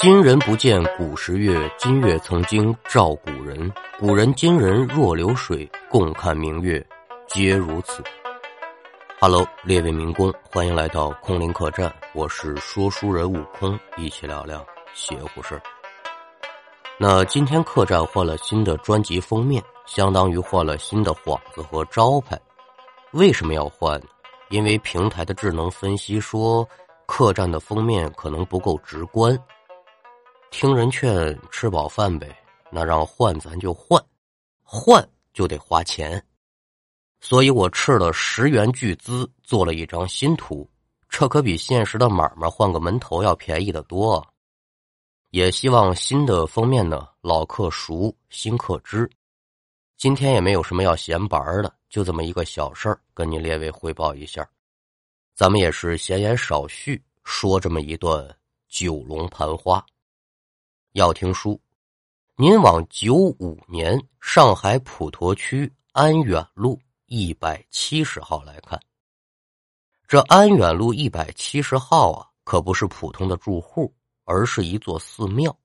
今人不见古时月，今月曾经照古人。古人今人若流水，共看明月，皆如此。Hello，列位民工，欢迎来到空灵客栈，我是说书人悟空，一起聊聊邪乎事那今天客栈换了新的专辑封面，相当于换了新的幌子和招牌。为什么要换？因为平台的智能分析说，客栈的封面可能不够直观。听人劝，吃饱饭呗。那让换咱就换，换就得花钱，所以我斥了十元巨资做了一张新图，这可比现实的买卖换个门头要便宜的多。也希望新的封面呢，老客熟，新客知。今天也没有什么要闲白的，就这么一个小事儿，跟您列位汇报一下。咱们也是闲言少叙，说这么一段九龙盘花。要听书，您往九五年上海普陀区安远路一百七十号来看。这安远路一百七十号啊，可不是普通的住户，而是一座寺庙，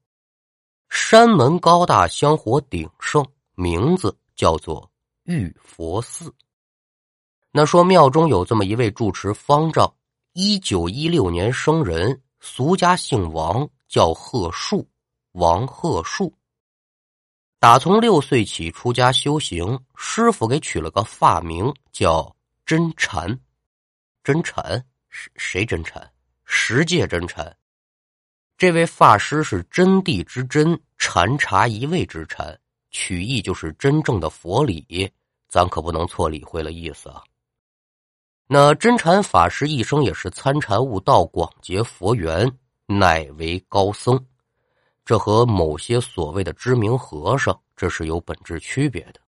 山门高大，香火鼎盛，名字叫做玉佛寺。那说庙中有这么一位住持方丈，一九一六年生人，俗家姓王，叫贺树。王鹤树打从六岁起出家修行，师傅给取了个法名叫真禅。真禅谁谁真禅？十界真禅。这位法师是真谛之真，禅茶一味之禅，取意就是真正的佛理，咱可不能错理会了意思啊。那真禅法师一生也是参禅悟道，广结佛缘，乃为高僧。这和某些所谓的知名和尚，这是有本质区别的。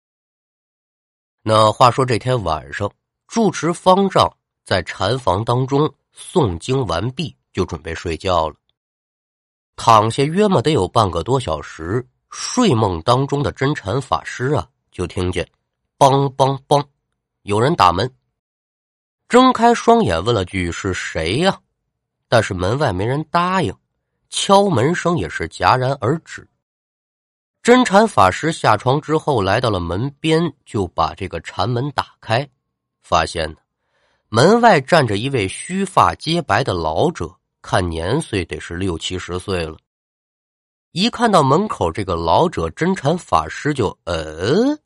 那话说这天晚上，住持方丈在禅房当中诵经完毕，就准备睡觉了。躺下约么得有半个多小时，睡梦当中的真禅法师啊，就听见“梆梆梆”，有人打门。睁开双眼问了句：“是谁呀？”但是门外没人答应。敲门声也是戛然而止。真禅法师下床之后，来到了门边，就把这个禅门打开，发现，门外站着一位须发皆白的老者，看年岁得是六七十岁了。一看到门口这个老者，真禅法师就呃，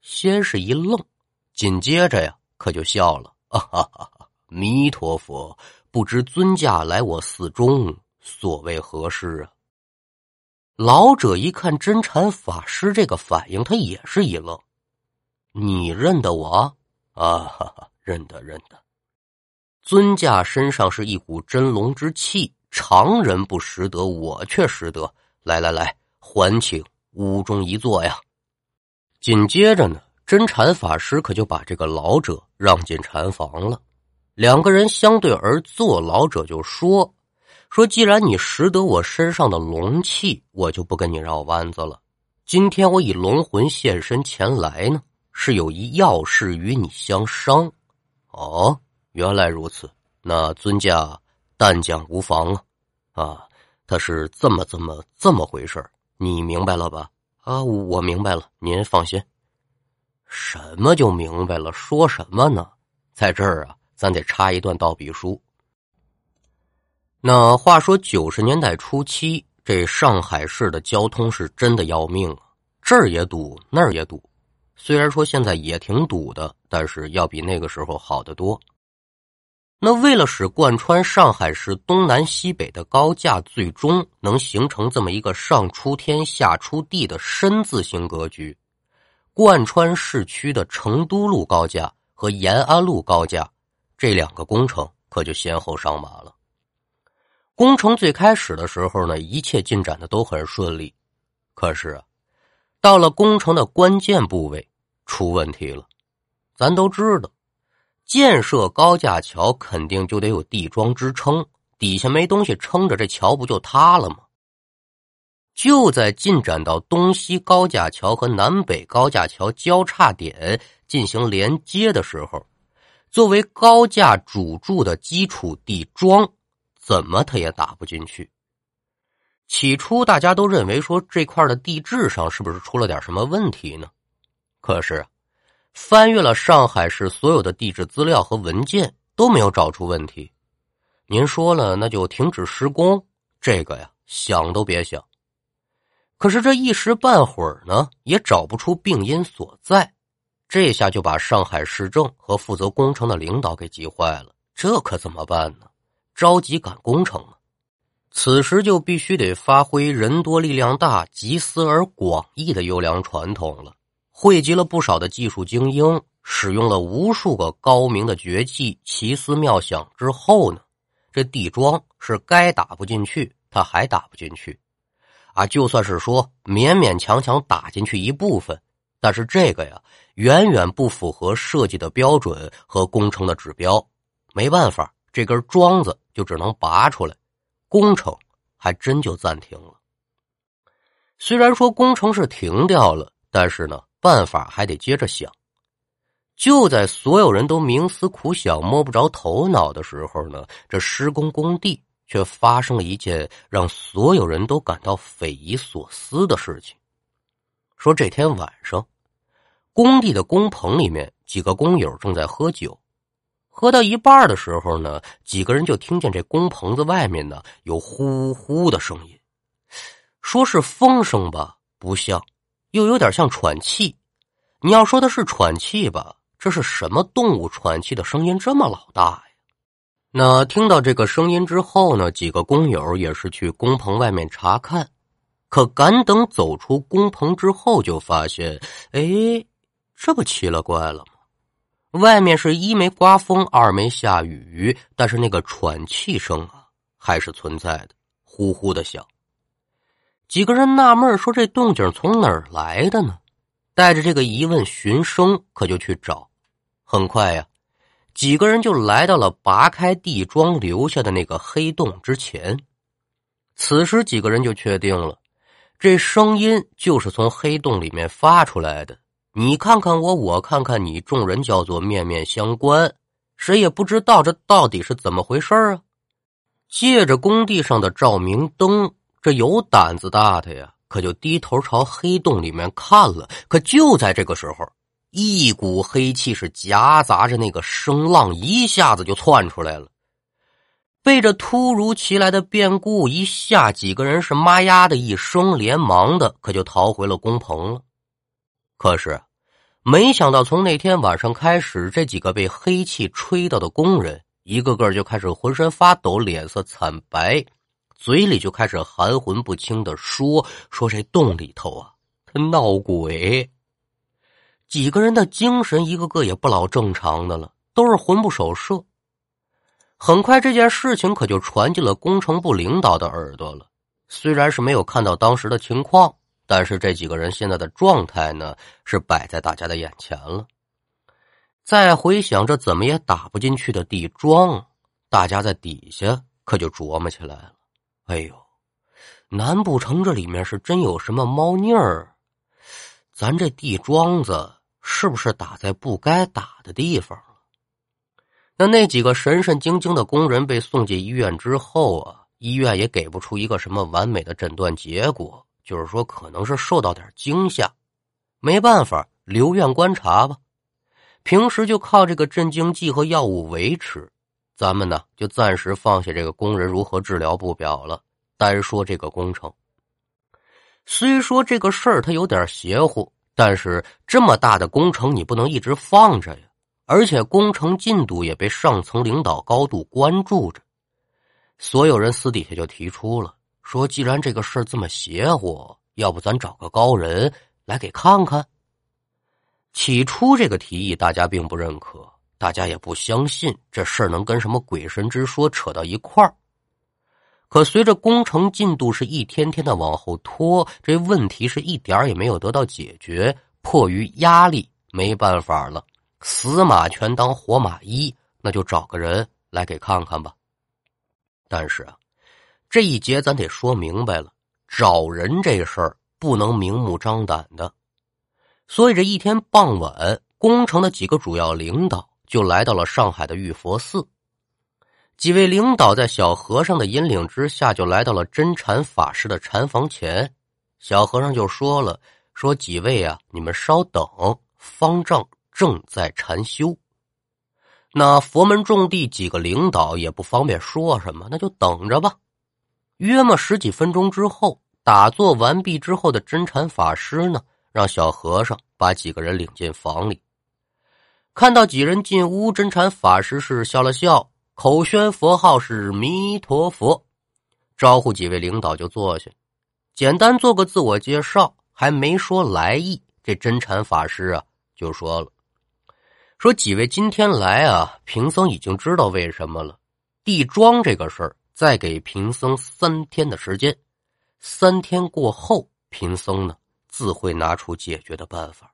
先是一愣，紧接着呀，可就笑了：“哈哈，弥陀佛，不知尊驾来我寺中。”所谓何事啊？老者一看真禅法师这个反应，他也是一愣。你认得我啊？哈哈认得，认得。尊驾身上是一股真龙之气，常人不识得，我却识得。来来来，还请屋中一坐呀。紧接着呢，真禅法师可就把这个老者让进禅房了。两个人相对而坐，老者就说。说：“既然你识得我身上的龙气，我就不跟你绕弯子了。今天我以龙魂现身前来呢，是有一要事与你相商。哦，原来如此，那尊驾但讲无妨啊。啊，他是这么这么这么回事你明白了吧？啊，我明白了，您放心。什么就明白了？说什么呢？在这儿啊，咱得插一段道笔书。”那话说九十年代初期，这上海市的交通是真的要命啊！这儿也堵，那儿也堵。虽然说现在也挺堵的，但是要比那个时候好得多。那为了使贯穿上海市东南西北的高架最终能形成这么一个上出天下出地的深字形格局，贯穿市区的成都路高架和延安路高架这两个工程可就先后上马了。工程最开始的时候呢，一切进展的都很顺利，可是，到了工程的关键部位出问题了。咱都知道，建设高架桥肯定就得有地桩支撑，底下没东西撑着，这桥不就塌了吗？就在进展到东西高架桥和南北高架桥交叉点进行连接的时候，作为高架主柱的基础地桩。怎么他也打不进去。起初大家都认为说这块的地质上是不是出了点什么问题呢？可是翻阅了上海市所有的地质资料和文件，都没有找出问题。您说了，那就停止施工，这个呀，想都别想。可是这一时半会儿呢，也找不出病因所在，这下就把上海市政和负责工程的领导给急坏了。这可怎么办呢？着急赶工程啊！此时就必须得发挥人多力量大、集思而广益的优良传统了。汇集了不少的技术精英，使用了无数个高明的绝技、奇思妙想之后呢，这地桩是该打不进去，他还打不进去。啊，就算是说勉勉强强打进去一部分，但是这个呀，远远不符合设计的标准和工程的指标。没办法，这根桩子就只能拔出来，工程还真就暂停了。虽然说工程是停掉了，但是呢，办法还得接着想。就在所有人都冥思苦想、摸不着头脑的时候呢，这施工工地。却发生了一件让所有人都感到匪夷所思的事情。说这天晚上，工地的工棚里面几个工友正在喝酒，喝到一半的时候呢，几个人就听见这工棚子外面呢有呼呼的声音，说是风声吧，不像，又有点像喘气。你要说的是喘气吧，这是什么动物喘气的声音这么老大呀？那听到这个声音之后呢，几个工友也是去工棚外面查看，可赶等走出工棚之后，就发现，哎，这不奇了怪了？外面是一没刮风，二没下雨，但是那个喘气声啊，还是存在的，呼呼的响。几个人纳闷说：“这动静从哪儿来的呢？”带着这个疑问寻声，可就去找。很快呀。几个人就来到了拔开地桩留下的那个黑洞之前。此时，几个人就确定了，这声音就是从黑洞里面发出来的。你看看我，我看看你，众人叫做面面相关，谁也不知道这到底是怎么回事啊！借着工地上的照明灯，这有胆子大的呀，可就低头朝黑洞里面看了。可就在这个时候。一股黑气是夹杂着那个声浪，一下子就窜出来了。被这突如其来的变故一下，几个人是妈呀的一声，连忙的可就逃回了工棚了。可是，没想到从那天晚上开始，这几个被黑气吹到的工人，一个个就开始浑身发抖，脸色惨白，嘴里就开始含混不清的说：“说这洞里头啊，他闹鬼。”几个人的精神一个个也不老正常的了，都是魂不守舍。很快，这件事情可就传进了工程部领导的耳朵了。虽然是没有看到当时的情况，但是这几个人现在的状态呢，是摆在大家的眼前了。再回想着怎么也打不进去的地桩，大家在底下可就琢磨起来了。哎呦，难不成这里面是真有什么猫腻儿？咱这地桩子。是不是打在不该打的地方了？那那几个神神经经的工人被送进医院之后啊，医院也给不出一个什么完美的诊断结果，就是说可能是受到点惊吓，没办法留院观察吧。平时就靠这个镇静剂和药物维持。咱们呢就暂时放下这个工人如何治疗不表了，单说这个工程。虽说这个事儿它有点邪乎。但是这么大的工程，你不能一直放着呀！而且工程进度也被上层领导高度关注着。所有人私底下就提出了，说既然这个事儿这么邪乎，要不咱找个高人来给看看。起初这个提议大家并不认可，大家也不相信这事儿能跟什么鬼神之说扯到一块儿。可随着工程进度是一天天的往后拖，这问题是一点也没有得到解决。迫于压力，没办法了，死马全当活马医，那就找个人来给看看吧。但是啊，这一节咱得说明白了，找人这事儿不能明目张胆的。所以这一天傍晚，工程的几个主要领导就来到了上海的玉佛寺。几位领导在小和尚的引领之下，就来到了真禅法师的禅房前。小和尚就说了：“说几位啊，你们稍等，方丈正在禅修。”那佛门众弟几个领导也不方便说什么，那就等着吧。约莫十几分钟之后，打坐完毕之后的真禅法师呢，让小和尚把几个人领进房里。看到几人进屋，真禅法师是笑了笑。口宣佛号是弥陀佛，招呼几位领导就坐下，简单做个自我介绍，还没说来意，这真禅法师啊就说了：“说几位今天来啊，贫僧已经知道为什么了。地庄这个事儿，再给贫僧三天的时间，三天过后，贫僧呢自会拿出解决的办法。”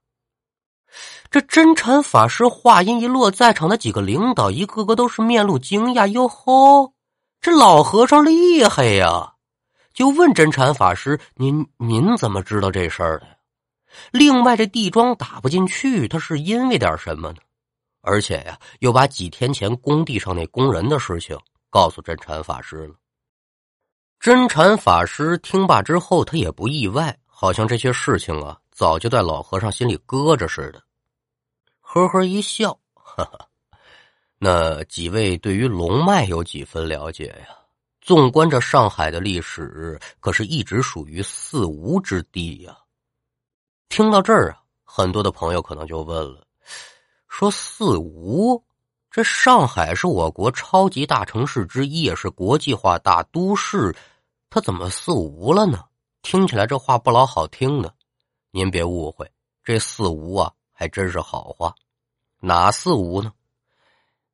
这真禅法师话音一落，在场的几个领导一个个都是面露惊讶。哟吼，这老和尚厉害呀！就问真禅法师：“您您怎么知道这事儿的？另外，这地桩打不进去，他是因为点什么呢？而且呀，又把几天前工地上那工人的事情告诉真禅法师了。真禅法师听罢之后，他也不意外，好像这些事情啊。早就在老和尚心里搁着似的，呵呵一笑，哈哈。那几位对于龙脉有几分了解呀？纵观这上海的历史，可是一直属于四无之地呀。听到这儿啊，很多的朋友可能就问了：说四无，这上海是我国超级大城市之一，也是国际化大都市，它怎么四无了呢？听起来这话不老好听的。您别误会，这四无啊，还真是好话。哪四无呢？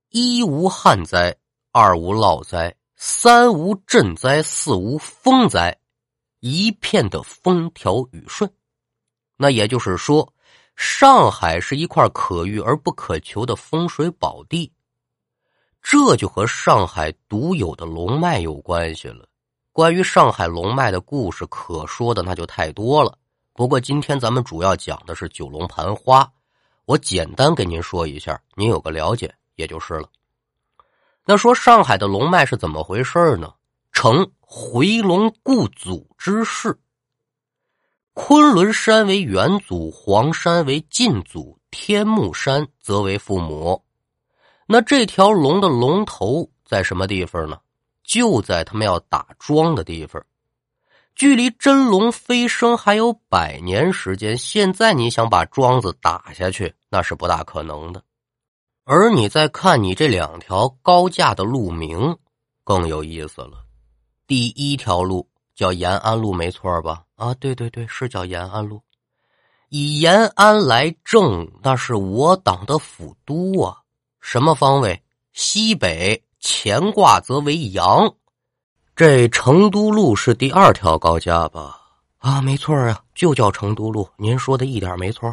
一无旱灾，二无涝灾，三无震灾，四无风灾，一片的风调雨顺。那也就是说，上海是一块可遇而不可求的风水宝地。这就和上海独有的龙脉有关系了。关于上海龙脉的故事，可说的那就太多了。不过今天咱们主要讲的是九龙盘花，我简单跟您说一下，您有个了解也就是了。那说上海的龙脉是怎么回事呢？成回龙故祖之势，昆仑山为元祖，黄山为晋祖，天目山则为父母。那这条龙的龙头在什么地方呢？就在他们要打桩的地方。距离真龙飞升还有百年时间，现在你想把庄子打下去，那是不大可能的。而你再看你这两条高架的路名，更有意思了。第一条路叫延安路，没错吧？啊，对对对，是叫延安路。以延安来正，那是我党的府都啊。什么方位？西北，乾卦则为阳。这成都路是第二条高架吧？啊，没错啊，就叫成都路。您说的一点没错。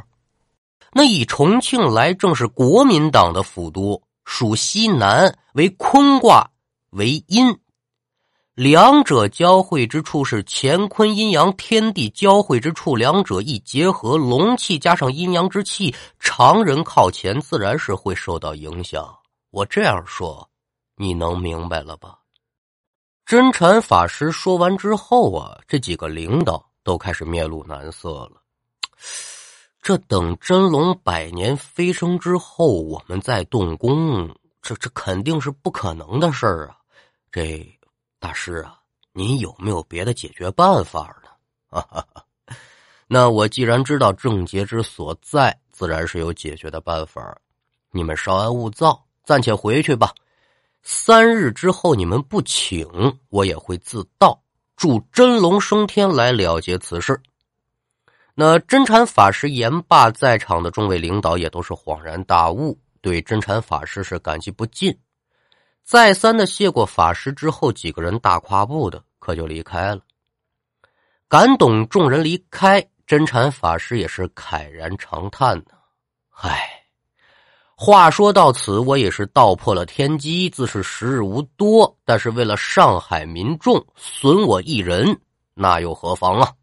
那以重庆来正是国民党的府都，属西南，为坤卦为阴，两者交汇之处是乾坤阴阳天地交汇之处，两者一结合，龙气加上阴阳之气，常人靠前自然是会受到影响。我这样说，你能明白了吧？真禅法师说完之后啊，这几个领导都开始面露难色了。这等真龙百年飞升之后，我们再动工，这这肯定是不可能的事儿啊！这大师啊，您有没有别的解决办法呢？那我既然知道症结之所在，自然是有解决的办法。你们稍安勿躁，暂且回去吧。三日之后，你们不请，我也会自到，助真龙升天来了结此事。那真禅法师言罢，在场的众位领导也都是恍然大悟，对真禅法师是感激不尽。再三的谢过法师之后，几个人大跨步的可就离开了。感懂众人离开，真禅法师也是慨然长叹呢，唉。话说到此，我也是道破了天机，自是时日无多。但是为了上海民众，损我一人，那又何妨啊？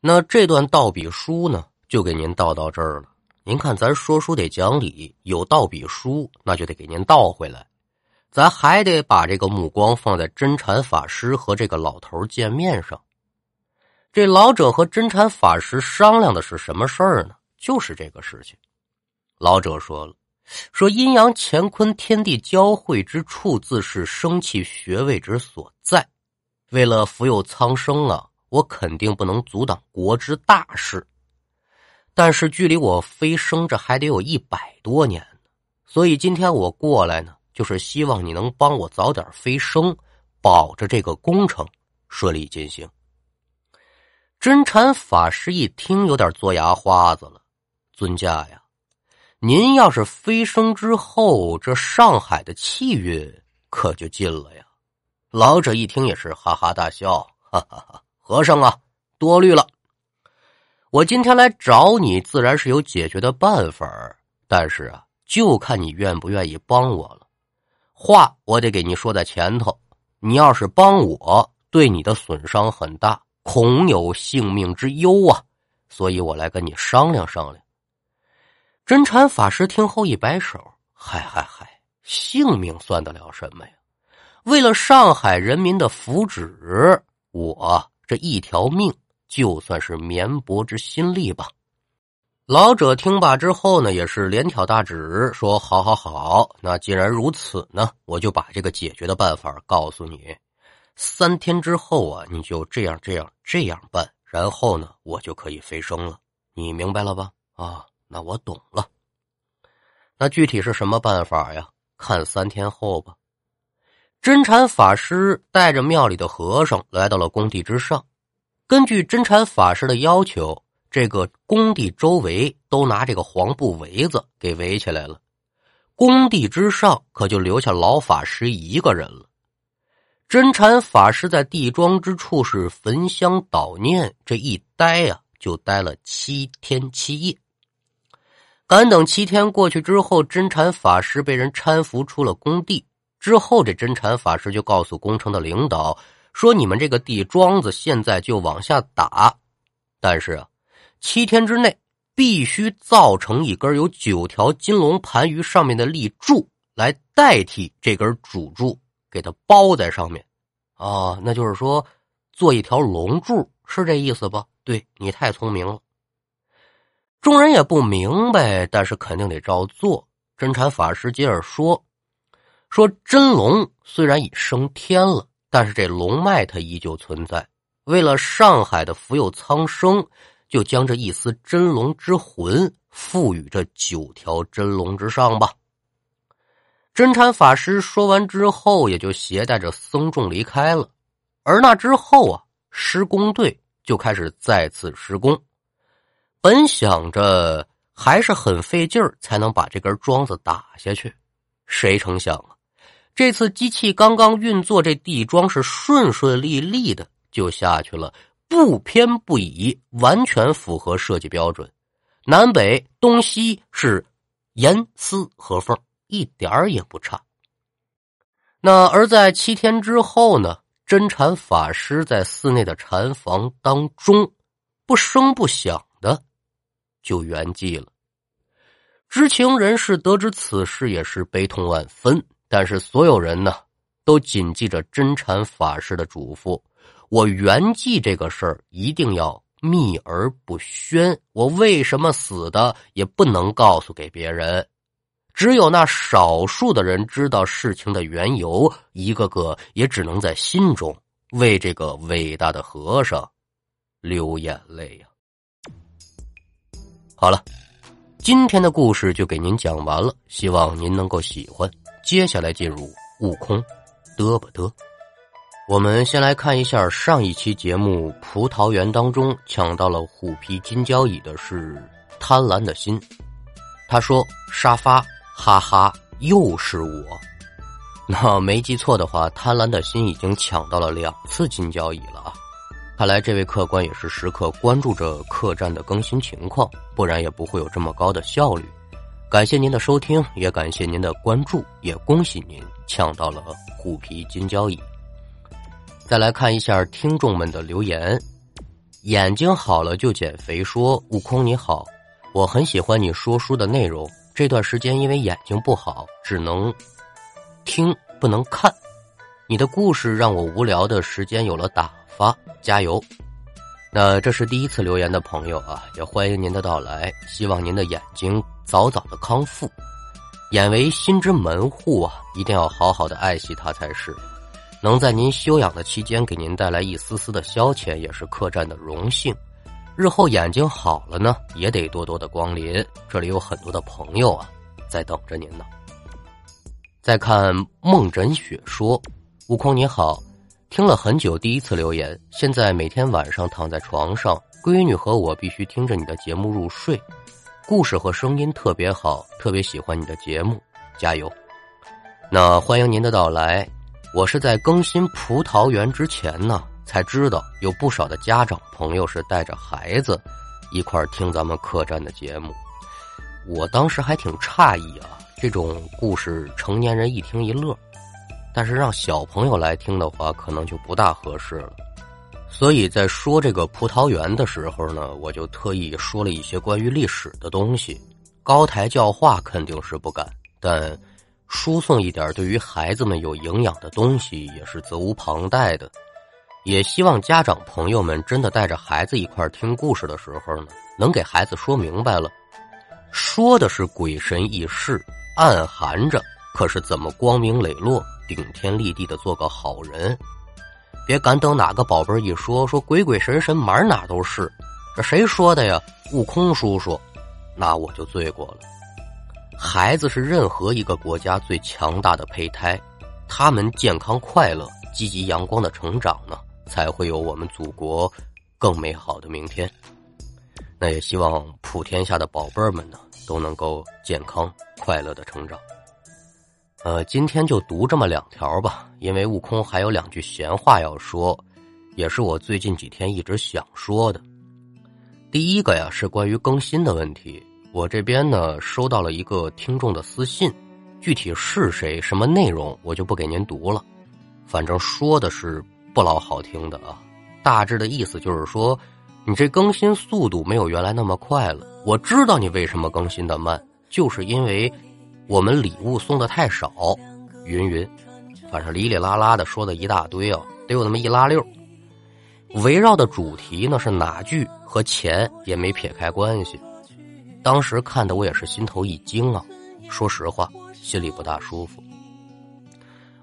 那这段道笔书呢，就给您道到这儿了。您看，咱说书得讲理，有道笔书，那就得给您倒回来。咱还得把这个目光放在真禅法师和这个老头见面上。这老者和真禅法师商量的是什么事儿呢？就是这个事情。老者说了：“说阴阳乾坤天地交汇之处，自是生气穴位之所在。为了福佑苍生啊，我肯定不能阻挡国之大事。但是距离我飞升这还得有一百多年呢，所以今天我过来呢。”就是希望你能帮我早点飞升，保着这个工程顺利进行。真禅法师一听，有点做牙花子了。尊驾呀，您要是飞升之后，这上海的气运可就尽了呀。老者一听也是哈哈大笑，哈哈哈！和尚啊，多虑了。我今天来找你，自然是有解决的办法，但是啊，就看你愿不愿意帮我了。话我得给你说在前头，你要是帮我，对你的损伤很大，恐有性命之忧啊！所以我来跟你商量商量。真禅法师听后一摆手：“嗨嗨嗨，性命算得了什么呀？为了上海人民的福祉，我这一条命就算是绵薄之心力吧。”老者听罢之后呢，也是连挑大指说：“好，好，好。那既然如此呢，我就把这个解决的办法告诉你。三天之后啊，你就这样、这样、这样办，然后呢，我就可以飞升了。你明白了吧？啊，那我懂了。那具体是什么办法呀？看三天后吧。”真禅法师带着庙里的和尚来到了工地之上，根据真禅法师的要求。这个工地周围都拿这个黄布围子给围起来了，工地之上可就留下老法师一个人了。真禅法师在地庄之处是焚香祷念，这一待呀就待了七天七夜。赶等七天过去之后，真禅法师被人搀扶出了工地之后，这真禅法师就告诉工程的领导说：“你们这个地庄子现在就往下打，但是啊。”七天之内，必须造成一根有九条金龙盘于上面的立柱，来代替这根主柱，给它包在上面。啊，那就是说，做一条龙柱，是这意思吧？对你太聪明了。众人也不明白，但是肯定得照做。真禅法师接着说：“说真龙虽然已升天了，但是这龙脉它依旧存在。为了上海的福佑苍生。”就将这一丝真龙之魂赋予这九条真龙之上吧。真禅法师说完之后，也就携带着僧众离开了。而那之后啊，施工队就开始再次施工。本想着还是很费劲儿才能把这根桩子打下去，谁成想啊，这次机器刚刚运作，这地桩是顺顺利利的就下去了。不偏不倚，完全符合设计标准，南北东西是严丝合缝，一点儿也不差。那而在七天之后呢？真禅法师在寺内的禅房当中，不声不响的就圆寂了。知情人士得知此事，也是悲痛万分。但是所有人呢，都谨记着真禅法师的嘱咐。我圆寂这个事儿一定要秘而不宣，我为什么死的也不能告诉给别人，只有那少数的人知道事情的缘由，一个个也只能在心中为这个伟大的和尚流眼泪呀。好了，今天的故事就给您讲完了，希望您能够喜欢。接下来进入悟空，嘚不嘚。我们先来看一下上一期节目《葡萄园》当中抢到了虎皮金交椅的是贪婪的心。他说：“沙发，哈哈，又是我。”那没记错的话，贪婪的心已经抢到了两次金交椅了啊！看来这位客官也是时刻关注着客栈的更新情况，不然也不会有这么高的效率。感谢您的收听，也感谢您的关注，也恭喜您抢到了虎皮金交椅。再来看一下听众们的留言，眼睛好了就减肥。说悟空你好，我很喜欢你说书的内容。这段时间因为眼睛不好，只能听不能看。你的故事让我无聊的时间有了打发，加油！那这是第一次留言的朋友啊，也欢迎您的到来，希望您的眼睛早早的康复。眼为心之门户啊，一定要好好的爱惜它才是。能在您休养的期间给您带来一丝丝的消遣，也是客栈的荣幸。日后眼睛好了呢，也得多多的光临，这里有很多的朋友啊，在等着您呢。再看梦枕雪说：“悟空你好，听了很久，第一次留言，现在每天晚上躺在床上，闺女和我必须听着你的节目入睡。”故事和声音特别好，特别喜欢你的节目，加油！那欢迎您的到来。我是在更新葡萄园之前呢，才知道有不少的家长朋友是带着孩子一块听咱们客栈的节目。我当时还挺诧异啊，这种故事成年人一听一乐，但是让小朋友来听的话，可能就不大合适了。所以在说这个葡萄园的时候呢，我就特意说了一些关于历史的东西。高台教化肯定是不敢，但输送一点对于孩子们有营养的东西也是责无旁贷的。也希望家长朋友们真的带着孩子一块听故事的时候呢，能给孩子说明白了，说的是鬼神异事，暗含着可是怎么光明磊落、顶天立地的做个好人。别敢等哪个宝贝一说说鬼鬼神神满哪都是，这谁说的呀？悟空叔叔，那我就罪过了。孩子是任何一个国家最强大的胚胎，他们健康快乐、积极阳光的成长呢，才会有我们祖国更美好的明天。那也希望普天下的宝贝们呢，都能够健康快乐的成长。呃，今天就读这么两条吧，因为悟空还有两句闲话要说，也是我最近几天一直想说的。第一个呀，是关于更新的问题。我这边呢收到了一个听众的私信，具体是谁、什么内容，我就不给您读了。反正说的是不老好听的啊，大致的意思就是说，你这更新速度没有原来那么快了。我知道你为什么更新的慢，就是因为。我们礼物送的太少，云云，反正哩哩啦啦的说的一大堆啊，得有那么一拉溜。围绕的主题呢是哪句和钱也没撇开关系。当时看的我也是心头一惊啊，说实话心里不大舒服。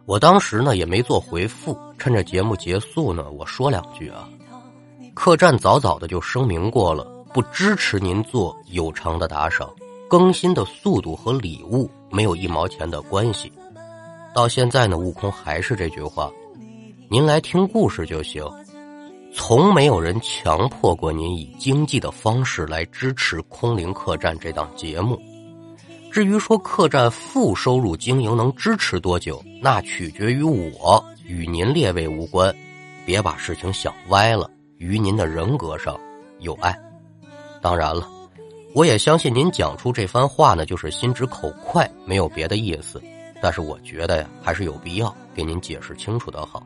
我当时呢也没做回复，趁着节目结束呢，我说两句啊。客栈早早的就声明过了，不支持您做有偿的打赏。更新的速度和礼物没有一毛钱的关系。到现在呢，悟空还是这句话：您来听故事就行，从没有人强迫过您以经济的方式来支持空灵客栈这档节目。至于说客栈负收入经营能支持多久，那取决于我，与您列位无关。别把事情想歪了，于您的人格上有爱。当然了。我也相信您讲出这番话呢，就是心直口快，没有别的意思。但是我觉得呀，还是有必要给您解释清楚的好。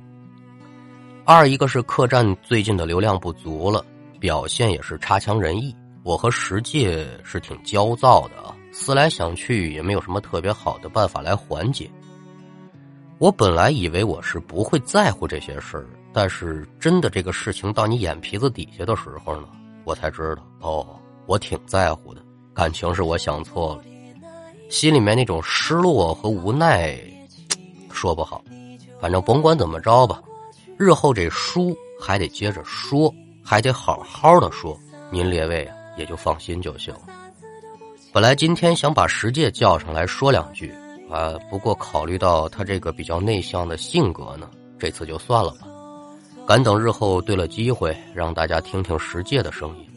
二一个是客栈最近的流量不足了，表现也是差强人意。我和石界是挺焦躁的啊，思来想去也没有什么特别好的办法来缓解。我本来以为我是不会在乎这些事儿，但是真的这个事情到你眼皮子底下的时候呢，我才知道哦。我挺在乎的，感情是我想错了，心里面那种失落和无奈，说不好，反正甭管怎么着吧，日后这书还得接着说，还得好好的说，您列位也就放心就行。本来今天想把石界叫上来说两句啊，不过考虑到他这个比较内向的性格呢，这次就算了吧，赶等日后对了机会，让大家听听石界的声音。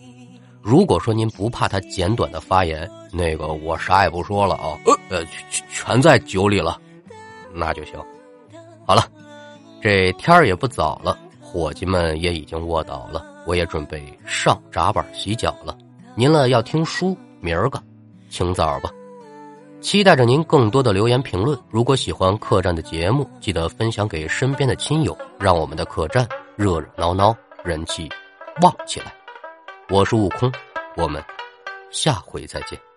如果说您不怕他简短的发言，那个我啥也不说了啊，呃，全全在酒里了，那就行。好了，这天儿也不早了，伙计们也已经卧倒了，我也准备上闸板洗脚了。您了要听书，明儿个清早吧。期待着您更多的留言评论。如果喜欢客栈的节目，记得分享给身边的亲友，让我们的客栈热热闹闹，人气旺起来。我是悟空，我们下回再见。